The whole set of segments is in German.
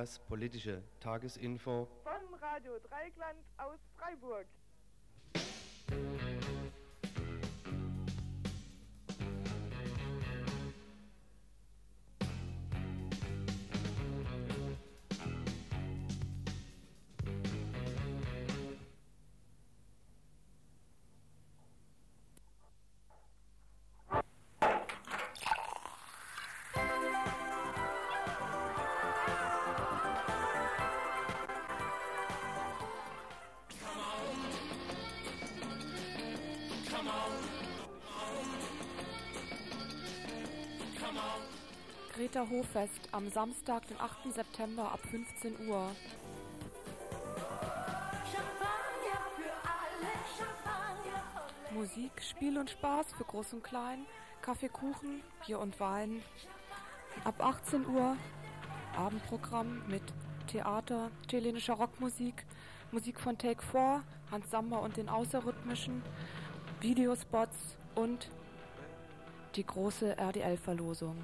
das politische Tagesinfo von Radio Dreigland aus Freiburg. Greta Hoffest am Samstag, den 8. September ab 15 Uhr. Musik, Spiel und Spaß für Groß und Klein, Kaffee, Kuchen, Bier und Wein. Ab 18 Uhr Abendprogramm mit Theater, chilenischer Rockmusik, Musik von Take 4, Hans Samba und den Außerrhythmischen, Videospots und die große RDL-Verlosung.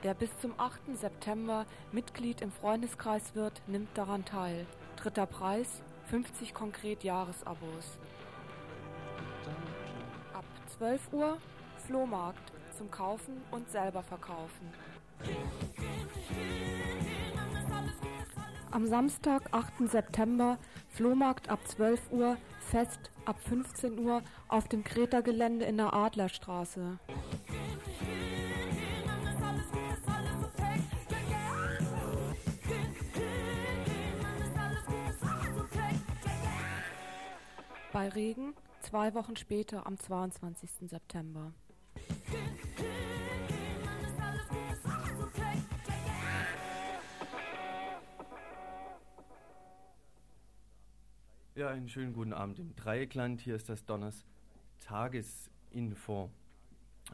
Wer bis zum 8. September Mitglied im Freundeskreis wird, nimmt daran teil. Dritter Preis 50 konkret Jahresabos. Ab 12 Uhr Flohmarkt zum Kaufen und selber verkaufen. Am Samstag, 8. September, Flohmarkt ab 12 Uhr, Fest ab 15 Uhr auf dem Kreta-Gelände in der Adlerstraße. Bei Regen zwei Wochen später am 22. September. Ja, einen schönen guten Abend im Dreieckland. Hier ist das Donners Tagesinfo.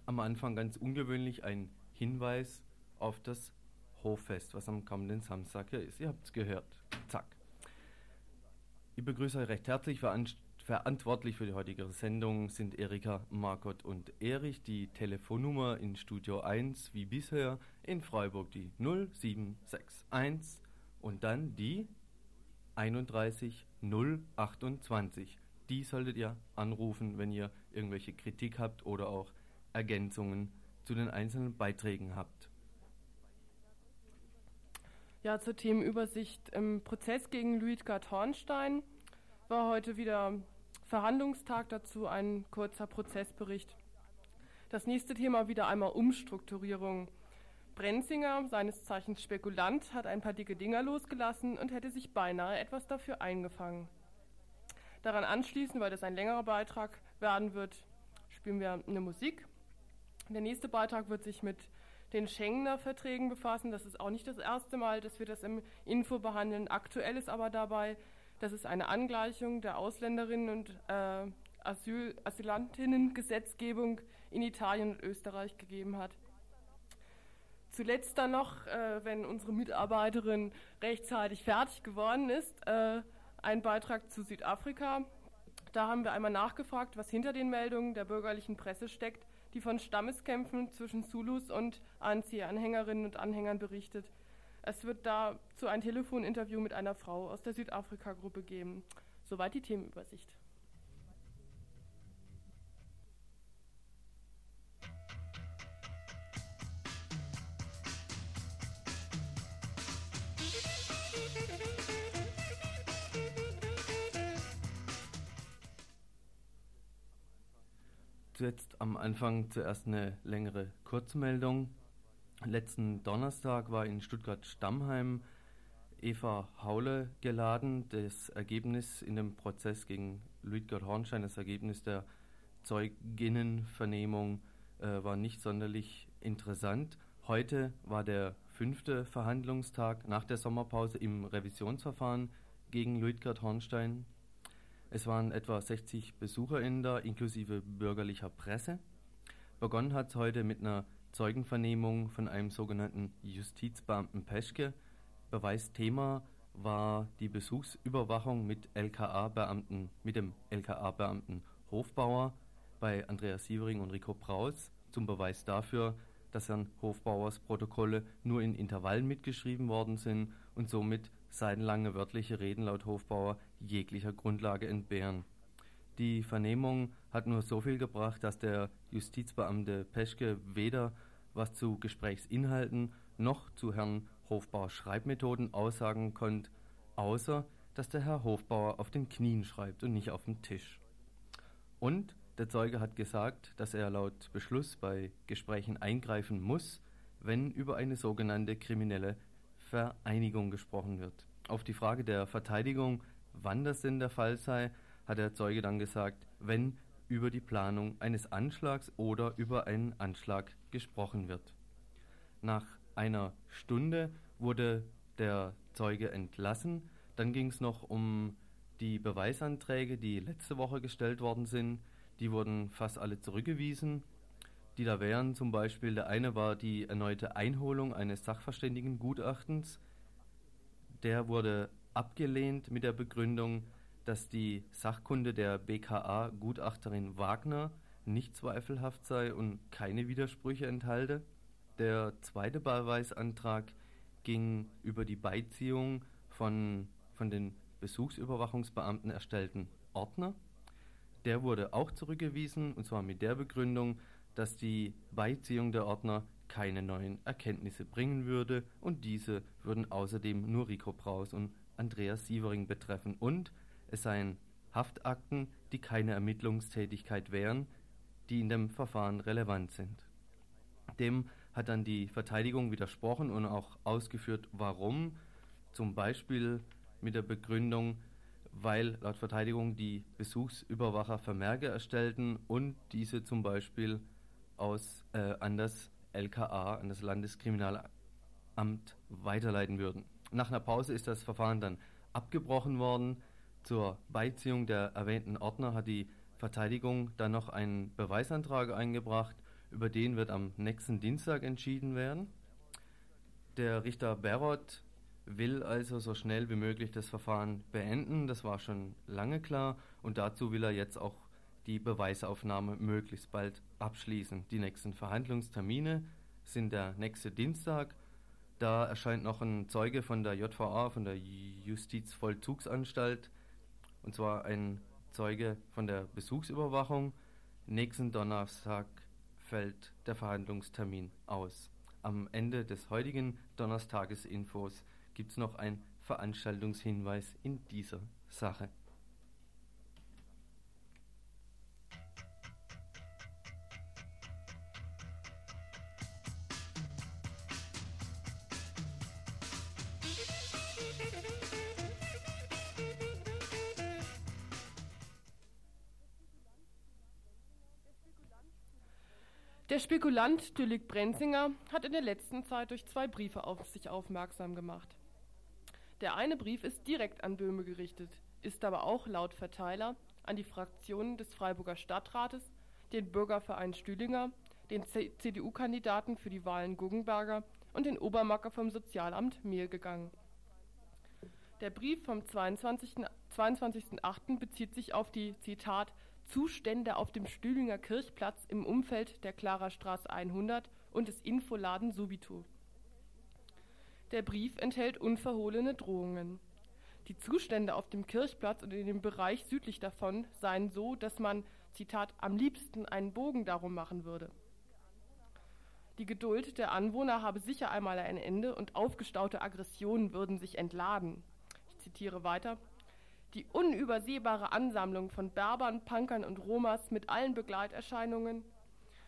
Am Anfang ganz ungewöhnlich ein Hinweis auf das Hoffest, was am kommenden Samstag hier ist. Ihr habt es gehört. Zack. Ich begrüße euch recht herzlich. Verantwortlich für die heutige Sendung sind Erika, Margot und Erich. Die Telefonnummer in Studio 1 wie bisher in Freiburg die 0761 und dann die 31 028. Die solltet ihr anrufen, wenn ihr irgendwelche Kritik habt oder auch Ergänzungen zu den einzelnen Beiträgen habt. Ja, zur Themenübersicht. Im Prozess gegen Luitgard Hornstein war heute wieder Verhandlungstag dazu ein kurzer Prozessbericht. Das nächste Thema wieder einmal Umstrukturierung. Brenzinger, seines Zeichens Spekulant, hat ein paar dicke Dinger losgelassen und hätte sich beinahe etwas dafür eingefangen. Daran anschließend, weil das ein längerer Beitrag werden wird, spielen wir eine Musik. Der nächste Beitrag wird sich mit den Schengener Verträgen befassen. Das ist auch nicht das erste Mal, dass wir das im Info behandeln. Aktuell ist aber dabei, dass es eine Angleichung der Ausländerinnen und äh, Asyl Asylantinnen-Gesetzgebung in Italien und Österreich gegeben hat. Zuletzt dann noch, äh, wenn unsere Mitarbeiterin rechtzeitig fertig geworden ist, äh, ein Beitrag zu Südafrika. Da haben wir einmal nachgefragt, was hinter den Meldungen der bürgerlichen Presse steckt, die von Stammeskämpfen zwischen Zulus und ANC-Anhängerinnen und Anhängern berichtet. Es wird dazu ein Telefoninterview mit einer Frau aus der Südafrika-Gruppe geben. Soweit die Themenübersicht. Jetzt am Anfang zuerst eine längere Kurzmeldung. Letzten Donnerstag war in Stuttgart-Stammheim Eva Haule geladen. Das Ergebnis in dem Prozess gegen Luitgard Hornstein, das Ergebnis der Zeuginnenvernehmung, äh, war nicht sonderlich interessant. Heute war der fünfte Verhandlungstag nach der Sommerpause im Revisionsverfahren gegen Luitgard Hornstein. Es waren etwa 60 BesucherInnen da, inklusive bürgerlicher Presse. Begonnen hat es heute mit einer Zeugenvernehmung von einem sogenannten Justizbeamten Peschke. Beweisthema war die Besuchsüberwachung mit LKA-Beamten, mit dem LKA-Beamten Hofbauer bei Andreas Sievering und Rico Braus. Zum Beweis dafür dass Herrn Hofbauers Protokolle nur in Intervallen mitgeschrieben worden sind und somit seitenlange wörtliche Reden laut Hofbauer jeglicher Grundlage entbehren. Die Vernehmung hat nur so viel gebracht, dass der Justizbeamte Peschke weder was zu Gesprächsinhalten noch zu Herrn Hofbauers Schreibmethoden aussagen konnte, außer dass der Herr Hofbauer auf den Knien schreibt und nicht auf dem Tisch. Und der Zeuge hat gesagt, dass er laut Beschluss bei Gesprächen eingreifen muss, wenn über eine sogenannte kriminelle Vereinigung gesprochen wird. Auf die Frage der Verteidigung, wann das denn der Fall sei, hat der Zeuge dann gesagt, wenn über die Planung eines Anschlags oder über einen Anschlag gesprochen wird. Nach einer Stunde wurde der Zeuge entlassen. Dann ging es noch um die Beweisanträge, die letzte Woche gestellt worden sind. Die wurden fast alle zurückgewiesen. Die da wären zum Beispiel, der eine war die erneute Einholung eines Sachverständigengutachtens. Der wurde abgelehnt mit der Begründung, dass die Sachkunde der BKA-Gutachterin Wagner nicht zweifelhaft sei und keine Widersprüche enthalte. Der zweite Beweisantrag ging über die Beiziehung von, von den Besuchsüberwachungsbeamten erstellten Ordner. Der wurde auch zurückgewiesen, und zwar mit der Begründung, dass die Beiziehung der Ordner keine neuen Erkenntnisse bringen würde und diese würden außerdem nur Rico Braus und Andreas Sievering betreffen und es seien Haftakten, die keine Ermittlungstätigkeit wären, die in dem Verfahren relevant sind. Dem hat dann die Verteidigung widersprochen und auch ausgeführt, warum. Zum Beispiel mit der Begründung, weil laut Verteidigung die Besuchsüberwacher Vermerke erstellten und diese zum Beispiel aus, äh, an das LKA, an das Landeskriminalamt weiterleiten würden. Nach einer Pause ist das Verfahren dann abgebrochen worden. Zur Beiziehung der erwähnten Ordner hat die Verteidigung dann noch einen Beweisantrag eingebracht, über den wird am nächsten Dienstag entschieden werden. Der Richter Berot will also so schnell wie möglich das Verfahren beenden, das war schon lange klar, und dazu will er jetzt auch die Beweisaufnahme möglichst bald abschließen. Die nächsten Verhandlungstermine sind der nächste Dienstag. Da erscheint noch ein Zeuge von der JVA, von der Justizvollzugsanstalt, und zwar ein Zeuge von der Besuchsüberwachung. Nächsten Donnerstag fällt der Verhandlungstermin aus. Am Ende des heutigen Donnerstagesinfos gibt es noch einen Veranstaltungshinweis in dieser Sache. Der Spekulant Düllig Brenzinger hat in der letzten Zeit durch zwei Briefe auf sich aufmerksam gemacht. Der eine Brief ist direkt an Böhme gerichtet, ist aber auch laut Verteiler an die Fraktionen des Freiburger Stadtrates, den Bürgerverein Stühlinger, den CDU-Kandidaten für die Wahlen Guggenberger und den Obermacker vom Sozialamt Mehl gegangen. Der Brief vom 22.08. 22 bezieht sich auf die, Zitat, Zustände auf dem Stühlinger Kirchplatz im Umfeld der Klarerstraße 100 und des Infoladen Subito. Der Brief enthält unverhohlene Drohungen. Die Zustände auf dem Kirchplatz und in dem Bereich südlich davon seien so, dass man, Zitat, am liebsten einen Bogen darum machen würde. Die Geduld der Anwohner habe sicher einmal ein Ende und aufgestaute Aggressionen würden sich entladen. Ich zitiere weiter. Die unübersehbare Ansammlung von Berbern, Punkern und Romas mit allen Begleiterscheinungen,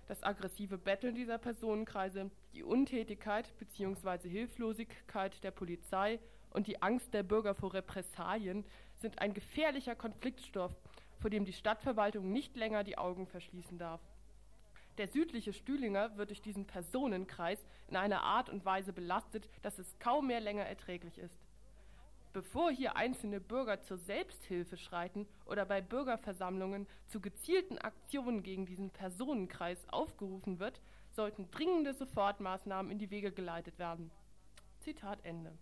das aggressive Betteln dieser Personenkreise, die Untätigkeit bzw. Hilflosigkeit der Polizei und die Angst der Bürger vor Repressalien sind ein gefährlicher Konfliktstoff, vor dem die Stadtverwaltung nicht länger die Augen verschließen darf. Der südliche Stühlinger wird durch diesen Personenkreis in einer Art und Weise belastet, dass es kaum mehr länger erträglich ist. Bevor hier einzelne Bürger zur Selbsthilfe schreiten oder bei Bürgerversammlungen zu gezielten Aktionen gegen diesen Personenkreis aufgerufen wird, sollten dringende Sofortmaßnahmen in die Wege geleitet werden. Zitat Ende.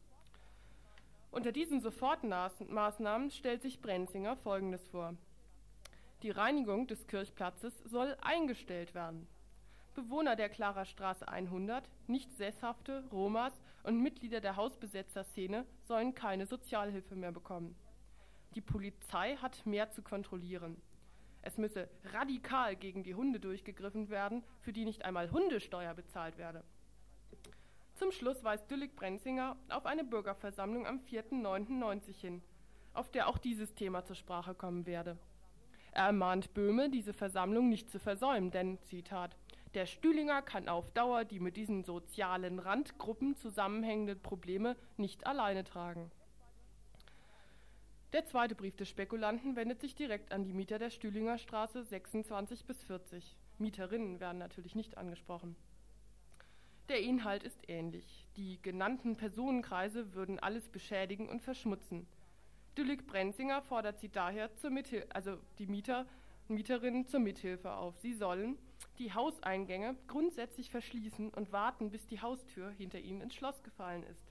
Unter diesen Sofortmaßnahmen stellt sich Brenzinger Folgendes vor. Die Reinigung des Kirchplatzes soll eingestellt werden. Bewohner der Klarer Straße 100, nicht sesshafte Romas und Mitglieder der Hausbesetzerszene sollen keine Sozialhilfe mehr bekommen. Die Polizei hat mehr zu kontrollieren. Es müsse radikal gegen die Hunde durchgegriffen werden, für die nicht einmal Hundesteuer bezahlt werde. Zum Schluss weist Düllig-Brenzinger auf eine Bürgerversammlung am 4.9.90 hin, auf der auch dieses Thema zur Sprache kommen werde. Er ermahnt Böhme, diese Versammlung nicht zu versäumen, denn, Zitat, der Stühlinger kann auf Dauer die mit diesen sozialen Randgruppen zusammenhängenden Probleme nicht alleine tragen. Der zweite Brief des Spekulanten wendet sich direkt an die Mieter der Stühlinger Straße 26 bis 40. Mieterinnen werden natürlich nicht angesprochen. Der Inhalt ist ähnlich. Die genannten Personenkreise würden alles beschädigen und verschmutzen. Düllig-Brenzinger fordert sie daher zur Mithil also die Mieter Mieterinnen zur Mithilfe auf. Sie sollen die Hauseingänge grundsätzlich verschließen und warten, bis die Haustür hinter ihnen ins Schloss gefallen ist.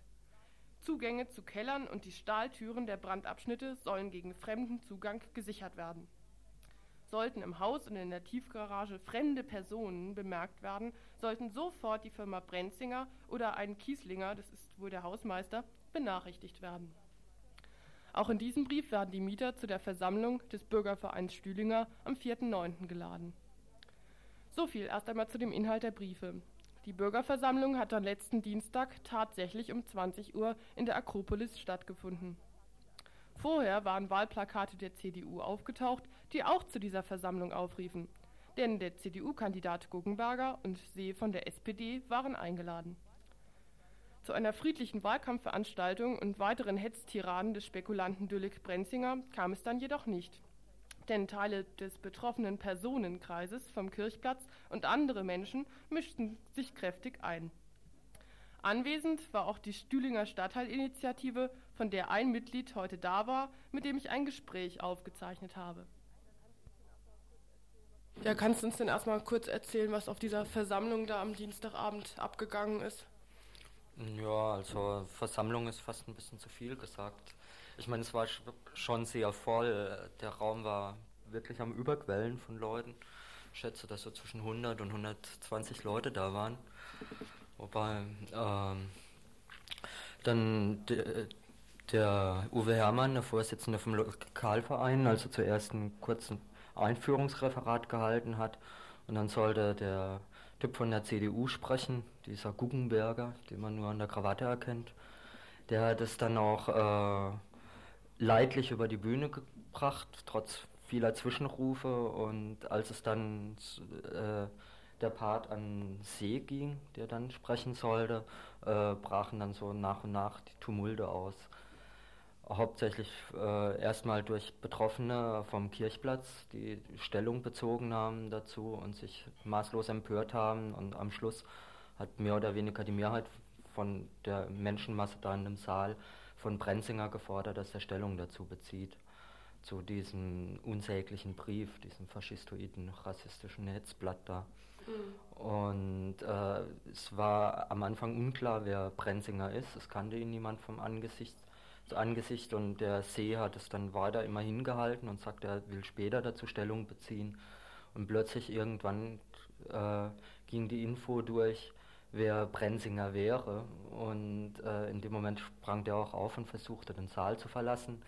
Zugänge zu Kellern und die Stahltüren der Brandabschnitte sollen gegen fremden Zugang gesichert werden. Sollten im Haus und in der Tiefgarage fremde Personen bemerkt werden, sollten sofort die Firma Brenzinger oder ein Kieslinger, das ist wohl der Hausmeister, benachrichtigt werden. Auch in diesem Brief werden die Mieter zu der Versammlung des Bürgervereins Stühlinger am 4.9. geladen. So viel erst einmal zu dem Inhalt der Briefe. Die Bürgerversammlung hat am letzten Dienstag tatsächlich um 20 Uhr in der Akropolis stattgefunden. Vorher waren Wahlplakate der CDU aufgetaucht, die auch zu dieser Versammlung aufriefen. Denn der CDU-Kandidat Guggenberger und See von der SPD waren eingeladen. Zu einer friedlichen Wahlkampfveranstaltung und weiteren Hetztiraden des Spekulanten Düllig Brenzinger kam es dann jedoch nicht denn Teile des betroffenen Personenkreises vom Kirchplatz und andere Menschen mischten sich kräftig ein. Anwesend war auch die Stühlinger Stadtteilinitiative, von der ein Mitglied heute da war, mit dem ich ein Gespräch aufgezeichnet habe. Ja, kannst du uns denn erstmal kurz erzählen, was auf dieser Versammlung da am Dienstagabend abgegangen ist? Ja, also Versammlung ist fast ein bisschen zu viel gesagt. Ich meine, es war schon sehr voll. Der Raum war wirklich am Überquellen von Leuten. Ich schätze, dass so zwischen 100 und 120 Leute da waren. Wobei ähm, dann de, der Uwe Herrmann, der Vorsitzende vom Lokalverein, also zuerst einen kurzen Einführungsreferat gehalten hat. Und dann sollte der Typ von der CDU sprechen, dieser Guggenberger, den man nur an der Krawatte erkennt. Der hat es dann auch äh, leidlich über die Bühne gebracht, trotz vieler Zwischenrufe. Und als es dann äh, der Part an See ging, der dann sprechen sollte, äh, brachen dann so nach und nach die Tumulte aus. Hauptsächlich äh, erstmal durch Betroffene vom Kirchplatz, die Stellung bezogen haben dazu und sich maßlos empört haben. Und am Schluss hat mehr oder weniger die Mehrheit von der Menschenmasse da in dem Saal von Brenzinger gefordert, dass er Stellung dazu bezieht, zu diesem unsäglichen Brief, diesem faschistoiden, rassistischen Hetzblatt da. Mhm. Und äh, es war am Anfang unklar, wer Brenzinger ist. Es kannte ihn niemand vom Angesicht zu Angesicht und der See hat es dann weiter immer hingehalten und sagt, er will später dazu Stellung beziehen. Und plötzlich irgendwann äh, ging die Info durch, wer Brenzinger wäre. Und äh, in dem Moment sprang der auch auf und versuchte den Saal zu verlassen.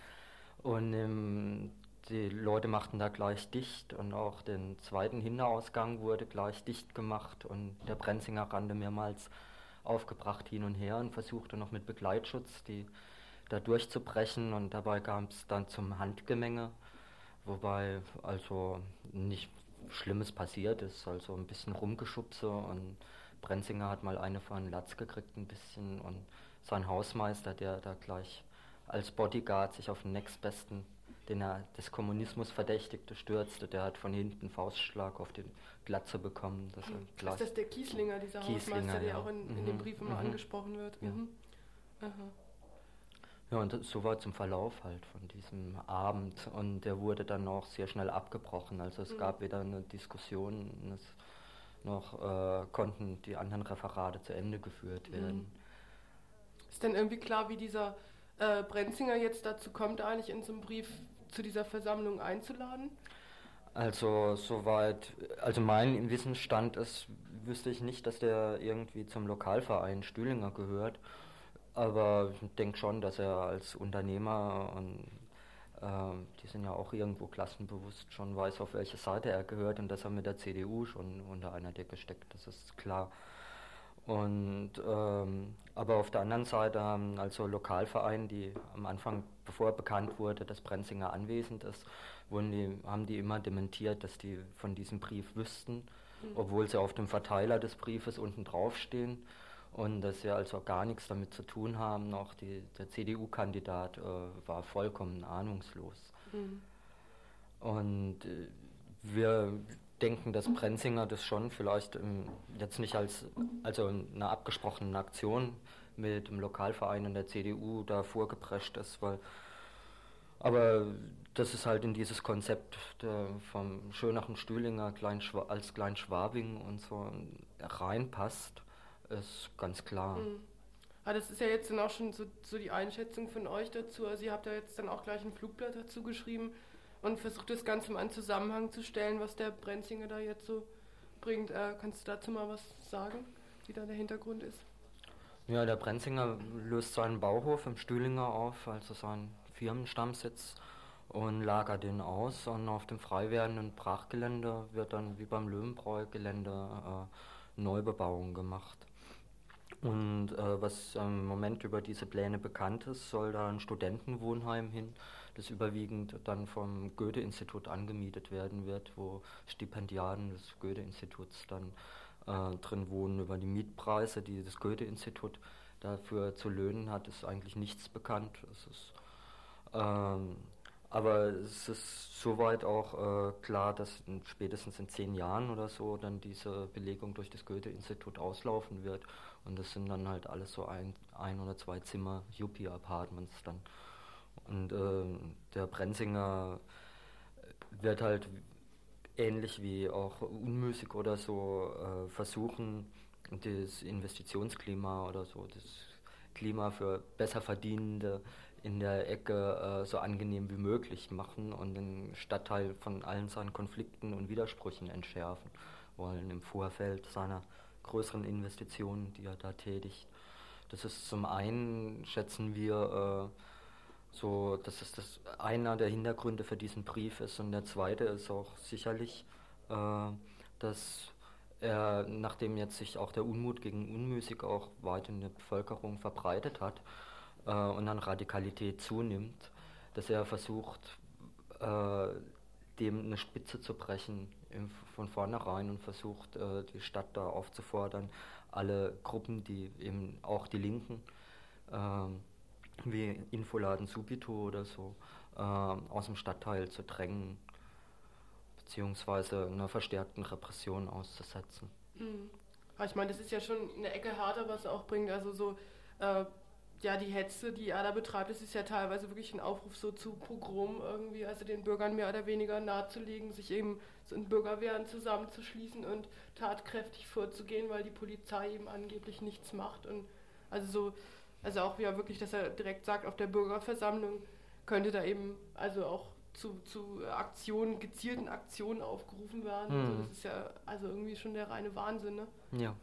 Und ähm, die Leute machten da gleich dicht und auch den zweiten Hinterausgang wurde gleich dicht gemacht und der Brenzinger rannte mehrmals aufgebracht hin und her und versuchte noch mit Begleitschutz die da durchzubrechen und dabei kam es dann zum Handgemenge, wobei also nicht Schlimmes passiert ist, also ein bisschen Rumgeschubse und Brenzinger hat mal eine von Latz gekriegt ein bisschen und sein Hausmeister, der da gleich als Bodyguard sich auf den nächstbesten, den er des Kommunismus verdächtigte, stürzte, der hat von hinten Faustschlag auf die Glatze bekommen. Das ist das der Kieslinger, dieser Kieslinger, Hausmeister, der ja. auch in, in mhm. dem Brief immer mhm. angesprochen wird? Ja. Mhm. Ja, und so war zum Verlauf halt von diesem Abend und der wurde dann auch sehr schnell abgebrochen. Also es mhm. gab wieder eine Diskussion, es noch äh, konnten die anderen Referate zu Ende geführt mhm. werden. Ist denn irgendwie klar, wie dieser äh, Brenzinger jetzt dazu kommt, eigentlich in so einem Brief zu dieser Versammlung einzuladen? Also soweit, also mein Wissensstand ist, wüsste ich nicht, dass der irgendwie zum Lokalverein Stühlinger gehört. Aber ich denke schon, dass er als Unternehmer und die sind ja auch irgendwo klassenbewusst schon weiß, auf welche Seite er gehört und dass er mit der CDU schon unter einer Decke steckt, das ist klar. Und ähm, aber auf der anderen Seite haben also Lokalvereine, die am Anfang, bevor bekannt wurde, dass Brenzinger anwesend ist, wurden die, haben die immer dementiert, dass die von diesem Brief wüssten, mhm. obwohl sie auf dem Verteiler des Briefes unten draufstehen und dass sie also gar nichts damit zu tun haben. Auch die, der CDU-Kandidat äh, war vollkommen ahnungslos. Mhm. Und äh, wir denken, dass Brenzinger das schon vielleicht ähm, jetzt nicht als also eine abgesprochene Aktion mit dem Lokalverein und der CDU da vorgeprescht ist, weil aber das ist halt in dieses Konzept vom Schönachen Stühlinger Klein als Kleinschwabing und so reinpasst, ist ganz klar. Mhm. Ah, das ist ja jetzt dann auch schon so, so die Einschätzung von euch dazu. Also ihr habt ja jetzt dann auch gleich ein Flugblatt dazu geschrieben und versucht das Ganze mal in Zusammenhang zu stellen, was der Brenzinger da jetzt so bringt. Äh, kannst du dazu mal was sagen, wie da der Hintergrund ist? Ja, der Brenzinger löst seinen Bauhof im Stühlinger auf, also seinen Firmenstammsitz und lagert den aus und auf dem frei werdenden Brachgelände wird dann wie beim Löwenbräu-Gelände äh, Neubebauung gemacht. Und äh, was im Moment über diese Pläne bekannt ist, soll da ein Studentenwohnheim hin, das überwiegend dann vom Goethe-Institut angemietet werden wird, wo Stipendiaten des Goethe-Instituts dann äh, drin wohnen. Über die Mietpreise, die das Goethe-Institut dafür zu löhnen hat, ist eigentlich nichts bekannt. Es ist, ähm, aber es ist soweit auch äh, klar, dass in, spätestens in zehn Jahren oder so dann diese Belegung durch das Goethe-Institut auslaufen wird. Und das sind dann halt alles so ein, ein oder zwei Zimmer Yuppie-Apartments dann. Und äh, der Brenzinger wird halt ähnlich wie auch Unmüßig oder so äh, versuchen, das Investitionsklima oder so, das Klima für besser Verdienende in der Ecke äh, so angenehm wie möglich machen und den Stadtteil von allen seinen Konflikten und Widersprüchen entschärfen wollen im Vorfeld seiner größeren Investitionen, die er da tätigt. Das ist zum einen, schätzen wir, äh, so, dass es das einer der Hintergründe für diesen Brief ist. Und der zweite ist auch sicherlich, äh, dass er, nachdem jetzt sich auch der Unmut gegen Unmüßig auch weit in der Bevölkerung verbreitet hat äh, und an Radikalität zunimmt, dass er versucht, äh, dem eine Spitze zu brechen von vornherein und versucht, äh, die Stadt da aufzufordern, alle Gruppen, die eben auch die Linken, ähm, wie Infoladen Subito oder so, äh, aus dem Stadtteil zu drängen, beziehungsweise einer verstärkten Repression auszusetzen. Mhm. Ich meine, das ist ja schon eine Ecke härter, was er auch bringt. Also so, äh, ja, die Hetze, die er da betreibt, das ist ja teilweise wirklich ein Aufruf so zu Pogrom irgendwie, also den Bürgern mehr oder weniger nahezulegen, sich eben so in Bürgerwehren zusammenzuschließen und tatkräftig vorzugehen, weil die Polizei eben angeblich nichts macht. Und also so, also auch wieder wirklich, dass er direkt sagt, auf der Bürgerversammlung könnte da eben also auch zu, zu Aktionen, gezielten Aktionen aufgerufen werden. Mhm. Also das ist ja also irgendwie schon der reine Wahnsinn, ne? Ja.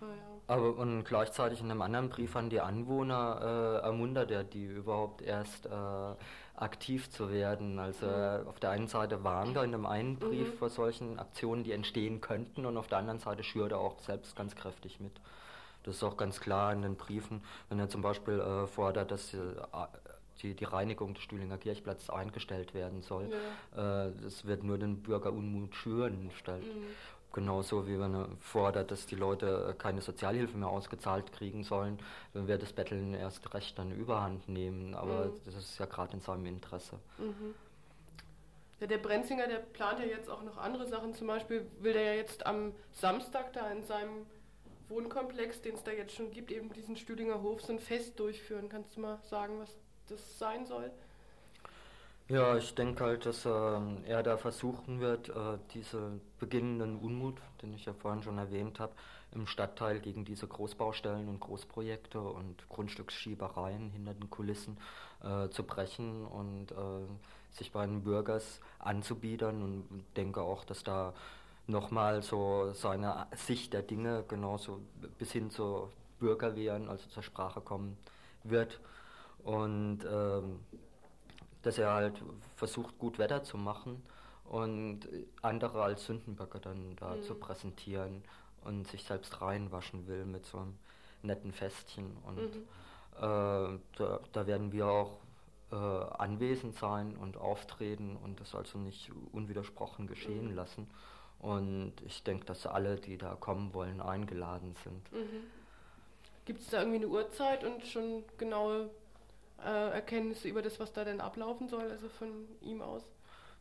Ja. Aber und gleichzeitig in einem anderen Brief an die Anwohner äh, ermuntert er die überhaupt erst äh, aktiv zu werden. Also mhm. auf der einen Seite warnt er in dem einen Brief mhm. vor solchen Aktionen, die entstehen könnten, und auf der anderen Seite schürt er auch selbst ganz kräftig mit. Das ist auch ganz klar in den Briefen, wenn er zum Beispiel äh, fordert, dass äh, die, die, Reinigung des Stühlinger Kirchplatzes eingestellt werden soll. Ja. Äh, das wird nur den Bürgerunmut schüren. Stellt. Mhm. Genauso wie wenn er fordert, dass die Leute äh, keine Sozialhilfe mehr ausgezahlt kriegen sollen, dann wird das Betteln erst recht dann überhand nehmen. Aber mhm. das ist ja gerade in seinem Interesse. Mhm. Ja, der Brenzinger, der plant ja jetzt auch noch andere Sachen. Zum Beispiel will der ja jetzt am Samstag da in seinem Wohnkomplex, den es da jetzt schon gibt, eben diesen Stüdinger Hof, so ein Fest durchführen. Kannst du mal sagen, was das sein soll? Ja, ich denke halt, dass äh, er da versuchen wird, äh, diese beginnenden Unmut, den ich ja vorhin schon erwähnt habe, im Stadtteil gegen diese Großbaustellen und Großprojekte und Grundstücksschiebereien hinter den Kulissen äh, zu brechen und äh, sich bei den Bürgers anzubiedern und denke auch, dass da nochmal so seine Sicht der Dinge genauso bis hin zur Bürgerwehren, also zur Sprache kommen wird. Und ähm, dass er halt versucht, gut Wetter zu machen und andere als Sündenböcke dann da mhm. zu präsentieren und sich selbst reinwaschen will mit so einem netten Festchen. Und mhm. äh, da, da, werden wir auch äh, anwesend sein und auftreten und das also nicht unwidersprochen geschehen mhm. lassen. Und ich denke, dass alle, die da kommen wollen, eingeladen sind. Mhm. Gibt es da irgendwie eine Uhrzeit und schon genaue äh, Erkenntnisse über das, was da denn ablaufen soll, also von ihm aus?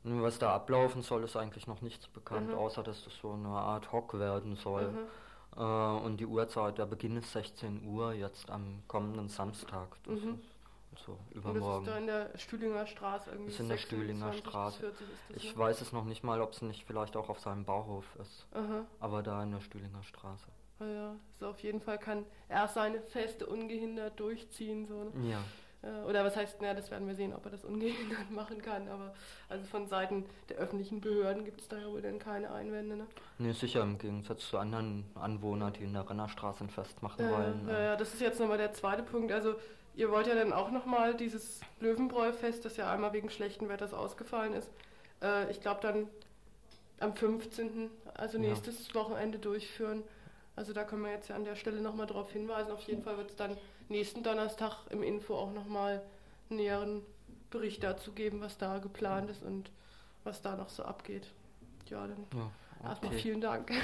Was da ablaufen soll, ist eigentlich noch nichts bekannt, mhm. außer dass das so eine Art Hock werden soll. Mhm. Äh, und die Uhrzeit, der Beginn ist 16 Uhr, jetzt am kommenden Samstag. Das mhm. ist also übermorgen. Und das ist da in der Stühlinger Straße irgendwie. Das ist in der Stühlinger Straße. ich ne? weiß es noch nicht mal, ob es nicht vielleicht auch auf seinem Bauhof ist. Aber da in der Stühlinger Straße. Ja, so auf jeden Fall kann er seine Feste ungehindert durchziehen. So, ne? Ja. Äh, oder was heißt, na, das werden wir sehen, ob er das ungehindert machen kann. Aber also von Seiten der öffentlichen Behörden gibt es da ja wohl dann keine Einwände. Ne? Nee, sicher, im Gegensatz zu anderen Anwohnern, die in der Rennerstraße ein Fest machen äh, wollen. Ja, ja, das ist jetzt nochmal der zweite Punkt. Also ihr wollt ja dann auch nochmal dieses Löwenbräu-Fest, das ja einmal wegen schlechten Wetters ausgefallen ist, äh, ich glaube dann am 15., also nächstes ja. Wochenende durchführen. Also da können wir jetzt ja an der Stelle nochmal darauf hinweisen. Auf jeden Fall wird es dann nächsten Donnerstag im Info auch nochmal einen näheren Bericht dazu geben, was da geplant ist und was da noch so abgeht. Ja, dann ja, okay. erstmal vielen Dank.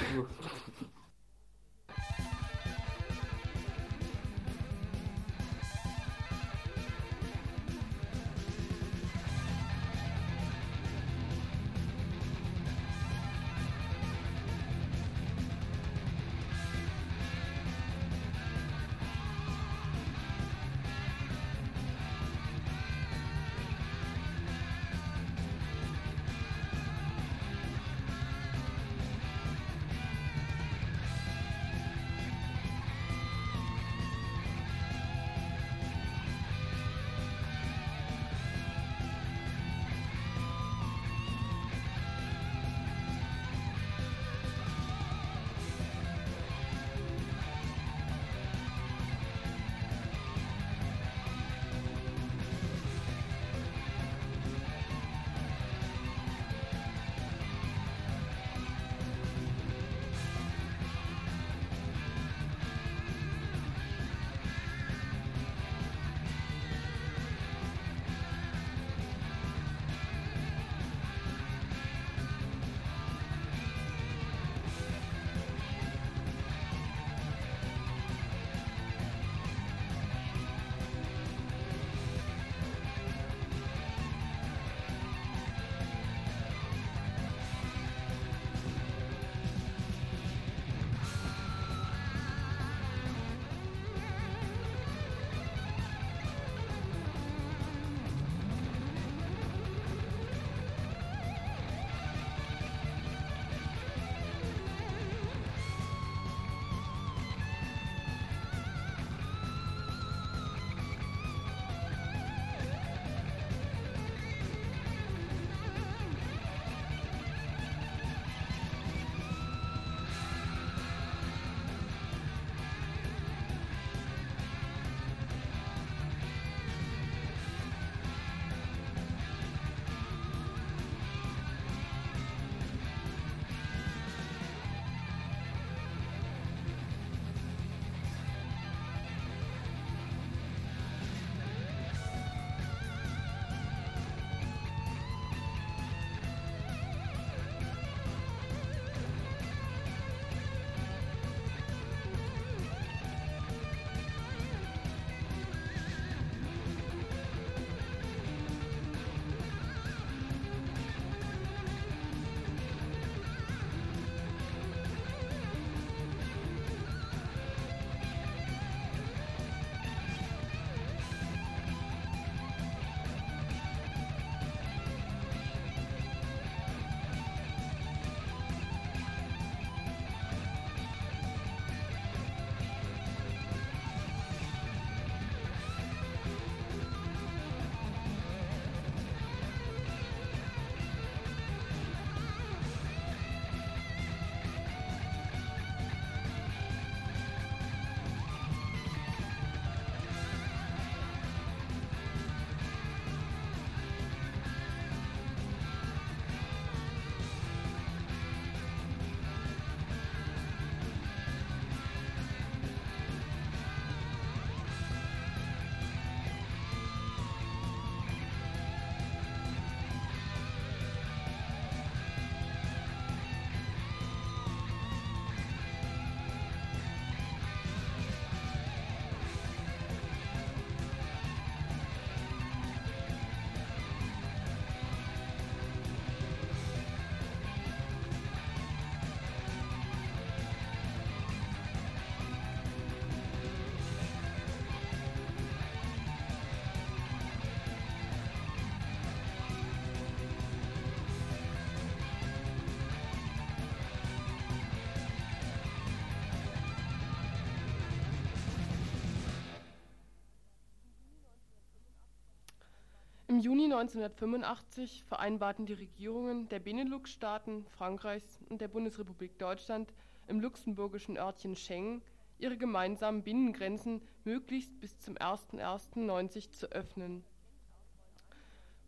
Juni 1985 vereinbarten die Regierungen der Benelux-Staaten, Frankreichs und der Bundesrepublik Deutschland im luxemburgischen Örtchen Schengen ihre gemeinsamen Binnengrenzen möglichst bis zum 01.01.90 zu öffnen.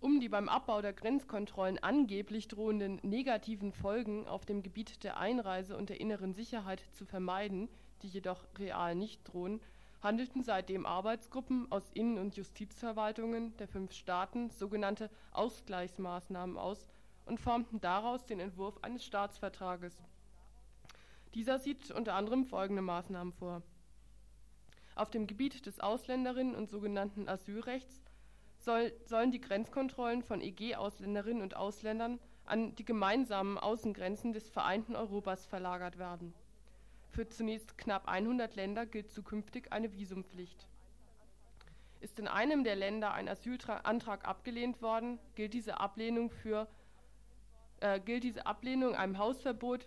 Um die beim Abbau der Grenzkontrollen angeblich drohenden negativen Folgen auf dem Gebiet der Einreise und der inneren Sicherheit zu vermeiden, die jedoch real nicht drohen, handelten seitdem Arbeitsgruppen aus Innen- und Justizverwaltungen der fünf Staaten sogenannte Ausgleichsmaßnahmen aus und formten daraus den Entwurf eines Staatsvertrages. Dieser sieht unter anderem folgende Maßnahmen vor. Auf dem Gebiet des Ausländerinnen und sogenannten Asylrechts soll, sollen die Grenzkontrollen von EG-Ausländerinnen und Ausländern an die gemeinsamen Außengrenzen des vereinten Europas verlagert werden. Für zunächst knapp 100 Länder gilt zukünftig eine Visumpflicht. Ist in einem der Länder ein Asylantrag abgelehnt worden, gilt diese Ablehnung für äh, gilt diese Ablehnung einem Hausverbot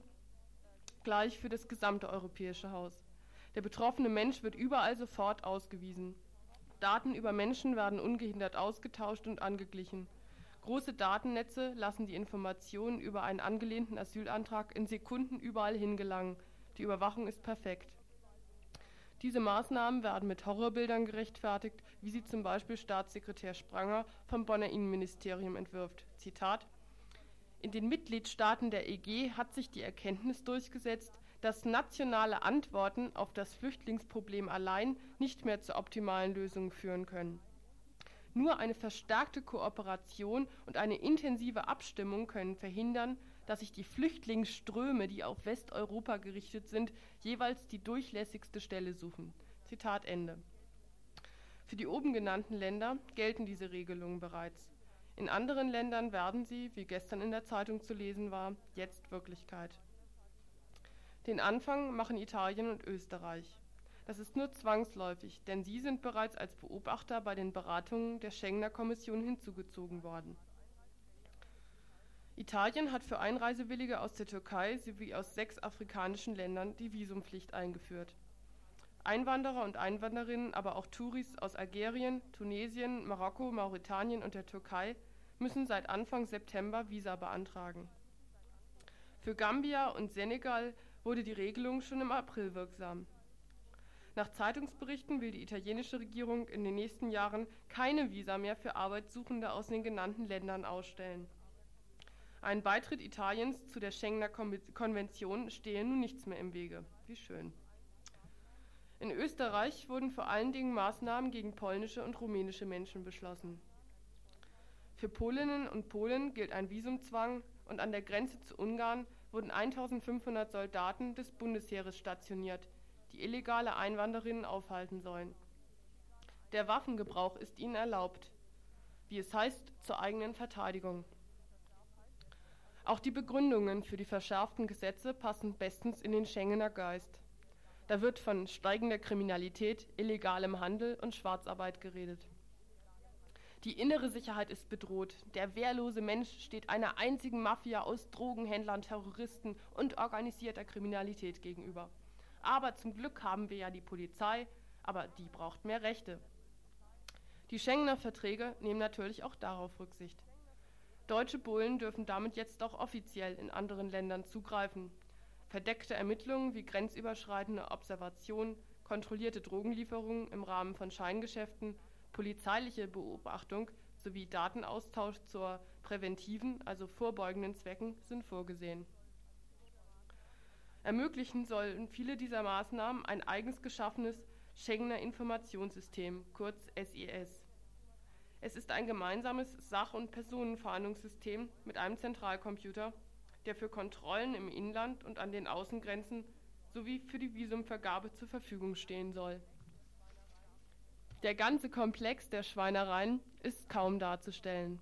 gleich für das gesamte europäische Haus. Der betroffene Mensch wird überall sofort ausgewiesen. Daten über Menschen werden ungehindert ausgetauscht und angeglichen. Große Datennetze lassen die Informationen über einen angelehnten Asylantrag in Sekunden überall hingelangen. Die Überwachung ist perfekt. Diese Maßnahmen werden mit Horrorbildern gerechtfertigt, wie sie zum Beispiel Staatssekretär Spranger vom Bonner Innenministerium entwirft. Zitat In den Mitgliedstaaten der EG hat sich die Erkenntnis durchgesetzt, dass nationale Antworten auf das Flüchtlingsproblem allein nicht mehr zu optimalen Lösungen führen können. Nur eine verstärkte Kooperation und eine intensive Abstimmung können verhindern, dass sich die Flüchtlingsströme, die auf Westeuropa gerichtet sind, jeweils die durchlässigste Stelle suchen. Zitat Ende. Für die oben genannten Länder gelten diese Regelungen bereits. In anderen Ländern werden sie, wie gestern in der Zeitung zu lesen war, jetzt Wirklichkeit. Den Anfang machen Italien und Österreich. Das ist nur zwangsläufig, denn sie sind bereits als Beobachter bei den Beratungen der Schengener Kommission hinzugezogen worden. Italien hat für Einreisewillige aus der Türkei sowie aus sechs afrikanischen Ländern die Visumpflicht eingeführt. Einwanderer und Einwanderinnen, aber auch Touris aus Algerien, Tunesien, Marokko, Mauretanien und der Türkei müssen seit Anfang September Visa beantragen. Für Gambia und Senegal wurde die Regelung schon im April wirksam. Nach Zeitungsberichten will die italienische Regierung in den nächsten Jahren keine Visa mehr für Arbeitssuchende aus den genannten Ländern ausstellen. Ein Beitritt Italiens zu der Schengener Konvention stehe nun nichts mehr im Wege. Wie schön. In Österreich wurden vor allen Dingen Maßnahmen gegen polnische und rumänische Menschen beschlossen. Für Polinnen und Polen gilt ein Visumzwang und an der Grenze zu Ungarn wurden 1500 Soldaten des Bundesheeres stationiert, die illegale Einwanderinnen aufhalten sollen. Der Waffengebrauch ist ihnen erlaubt, wie es heißt, zur eigenen Verteidigung. Auch die Begründungen für die verschärften Gesetze passen bestens in den Schengener Geist. Da wird von steigender Kriminalität, illegalem Handel und Schwarzarbeit geredet. Die innere Sicherheit ist bedroht. Der wehrlose Mensch steht einer einzigen Mafia aus Drogenhändlern, Terroristen und organisierter Kriminalität gegenüber. Aber zum Glück haben wir ja die Polizei, aber die braucht mehr Rechte. Die Schengener Verträge nehmen natürlich auch darauf Rücksicht. Deutsche Bullen dürfen damit jetzt auch offiziell in anderen Ländern zugreifen. Verdeckte Ermittlungen wie grenzüberschreitende Observation, kontrollierte Drogenlieferungen im Rahmen von Scheingeschäften, polizeiliche Beobachtung sowie Datenaustausch zur präventiven, also vorbeugenden Zwecken sind vorgesehen. Ermöglichen sollen viele dieser Maßnahmen ein eigens geschaffenes Schengener Informationssystem, kurz SIS. Es ist ein gemeinsames Sach- und Personenfahndungssystem mit einem Zentralcomputer, der für Kontrollen im Inland und an den Außengrenzen sowie für die Visumvergabe zur Verfügung stehen soll. Der ganze Komplex der Schweinereien ist kaum darzustellen.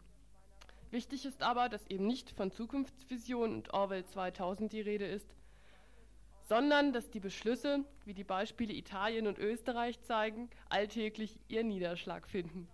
Wichtig ist aber, dass eben nicht von Zukunftsvision und Orwell 2000 die Rede ist, sondern dass die Beschlüsse, wie die Beispiele Italien und Österreich zeigen, alltäglich ihren Niederschlag finden.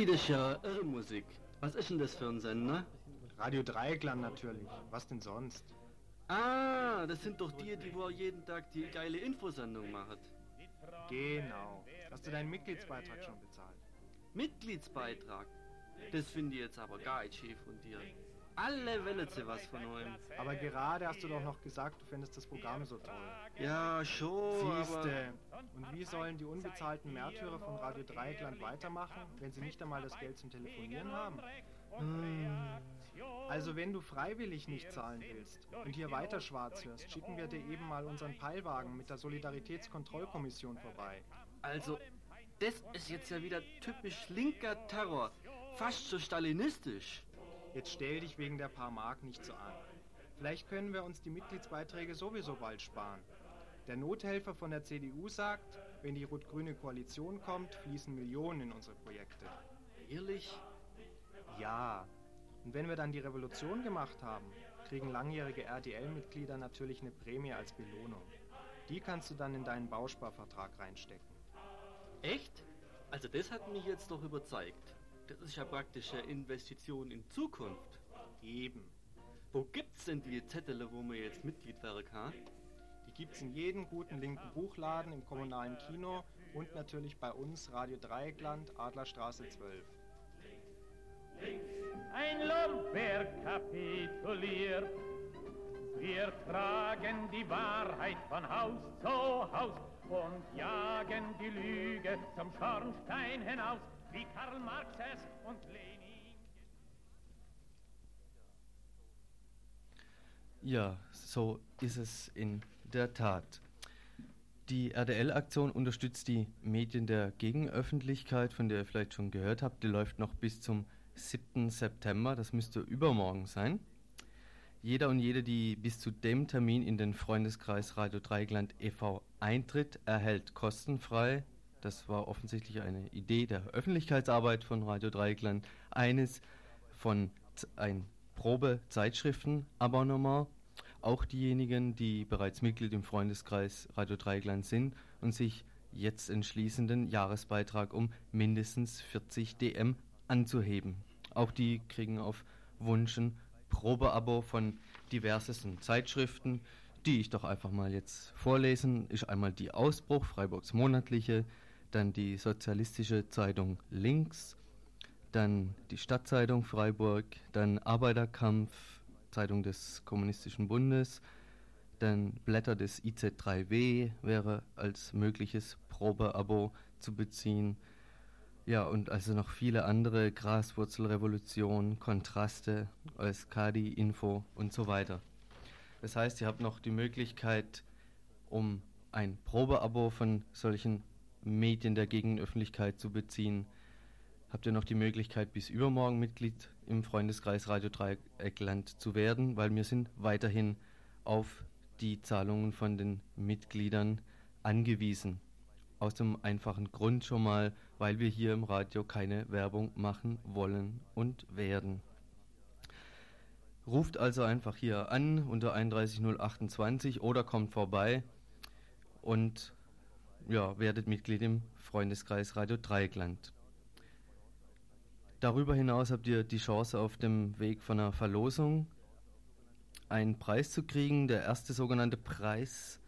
Ui, das ist ja irre Musik. Was ist denn das für ein Sender? Radio Dreieckland natürlich. Was denn sonst? Ah, das sind doch die, die wo jeden Tag die geile Infosendung machen. Genau. Hast du deinen Mitgliedsbeitrag schon bezahlt? Mitgliedsbeitrag? Das finde ich jetzt aber gar nicht schief von dir. Alle wollen sie was von euch. Aber gerade hast du doch noch gesagt, du findest das Programm so toll. Ja, schon, Siehste. Und wie sollen die unbezahlten Märtyrer von Radio Dreieckland weitermachen, wenn sie nicht einmal das Geld zum Telefonieren haben? Hm. Also wenn du freiwillig nicht zahlen willst und hier weiter schwarz hörst, schicken wir dir eben mal unseren Peilwagen mit der Solidaritätskontrollkommission vorbei. Also, das ist jetzt ja wieder typisch linker Terror. Fast so stalinistisch. Jetzt stell dich wegen der paar Mark nicht so an. Vielleicht können wir uns die Mitgliedsbeiträge sowieso bald sparen. Der Nothelfer von der CDU sagt, wenn die rot-grüne Koalition kommt, fließen Millionen in unsere Projekte. Ehrlich? Ja. Und wenn wir dann die Revolution gemacht haben, kriegen langjährige RDL-Mitglieder natürlich eine Prämie als Belohnung. Die kannst du dann in deinen Bausparvertrag reinstecken. Echt? Also das hat mich jetzt doch überzeugt. Das ist ja praktisch eine Investition in Zukunft. Eben. Wo gibt's denn die Zettel, wo man jetzt Mitglied werden kann? Die gibt's in jedem guten linken Buchladen, im kommunalen Kino und natürlich bei uns Radio Dreieckland, Adlerstraße 12. Ein Lomber kapituliert. Wir tragen die Wahrheit von Haus zu Haus und jagen die Lüge zum Schornstein hinaus, wie Karl Marx es und Lenin. Ja, so ist es in der Tat. Die RDL-Aktion unterstützt die Medien der Gegenöffentlichkeit, von der ihr vielleicht schon gehört habt. Die läuft noch bis zum 7. September, das müsste übermorgen sein. Jeder und jede, die bis zu dem Termin in den Freundeskreis Radio Dreigland e.V. eintritt, erhält kostenfrei, das war offensichtlich eine Idee der Öffentlichkeitsarbeit von Radio Dreigland, eines von ein Probe-Zeitschriften-Abonnement. Auch diejenigen, die bereits Mitglied im Freundeskreis Radio Dreigland sind und sich jetzt entschließenden Jahresbeitrag um mindestens 40 DM anzuheben. Auch die kriegen auf Wunsch ein Probeabo von diversesten Zeitschriften, die ich doch einfach mal jetzt vorlesen. Ist einmal die Ausbruch, Freiburgs monatliche, dann die sozialistische Zeitung Links, dann die Stadtzeitung Freiburg, dann Arbeiterkampf, Zeitung des Kommunistischen Bundes, dann Blätter des IZ3W wäre als mögliches Probeabo zu beziehen. Ja, und also noch viele andere, Graswurzelrevolution, Kontraste, Euskadi, Info und so weiter. Das heißt, ihr habt noch die Möglichkeit, um ein Probeabo von solchen Medien der Gegenöffentlichkeit zu beziehen, habt ihr noch die Möglichkeit, bis übermorgen Mitglied im Freundeskreis Radio Dreieckland zu werden, weil wir sind weiterhin auf die Zahlungen von den Mitgliedern angewiesen. Aus dem einfachen Grund schon mal, weil wir hier im Radio keine Werbung machen wollen und werden. Ruft also einfach hier an unter 31028 oder kommt vorbei und ja, werdet Mitglied im Freundeskreis Radio Dreieckland. Darüber hinaus habt ihr die Chance auf dem Weg von einer Verlosung einen Preis zu kriegen. Der erste sogenannte Preis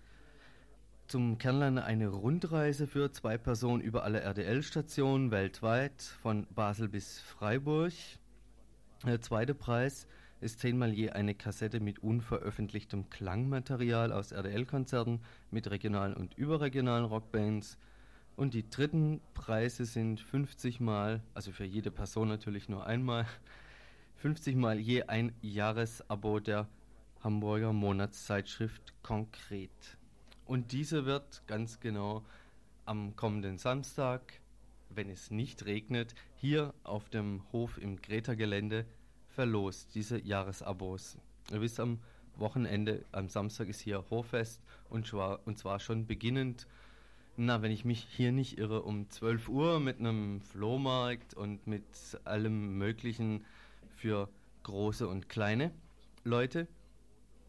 zum Kernland eine Rundreise für zwei Personen über alle RDL-Stationen weltweit von Basel bis Freiburg. Der zweite Preis ist zehnmal je eine Kassette mit unveröffentlichtem Klangmaterial aus RDL-Konzerten mit regionalen und überregionalen Rockbands. Und die dritten Preise sind 50 Mal, also für jede Person natürlich nur einmal, 50 Mal je ein Jahresabo der Hamburger Monatszeitschrift Konkret. Und diese wird ganz genau am kommenden Samstag, wenn es nicht regnet, hier auf dem Hof im Greta-Gelände verlost, diese Jahresabos. Ihr wisst, am Wochenende, am Samstag ist hier Hoffest und zwar, und zwar schon beginnend, na, wenn ich mich hier nicht irre, um 12 Uhr mit einem Flohmarkt und mit allem Möglichen für große und kleine Leute.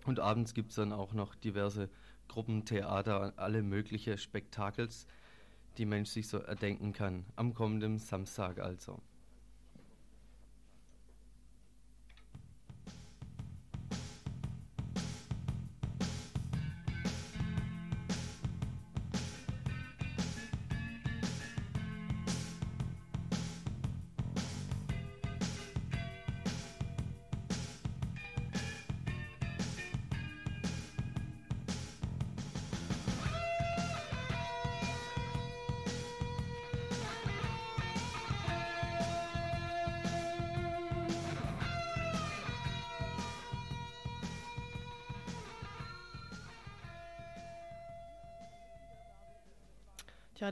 Und abends gibt es dann auch noch diverse Gruppentheater, alle möglichen Spektakels, die Mensch sich so erdenken kann. Am kommenden Samstag also.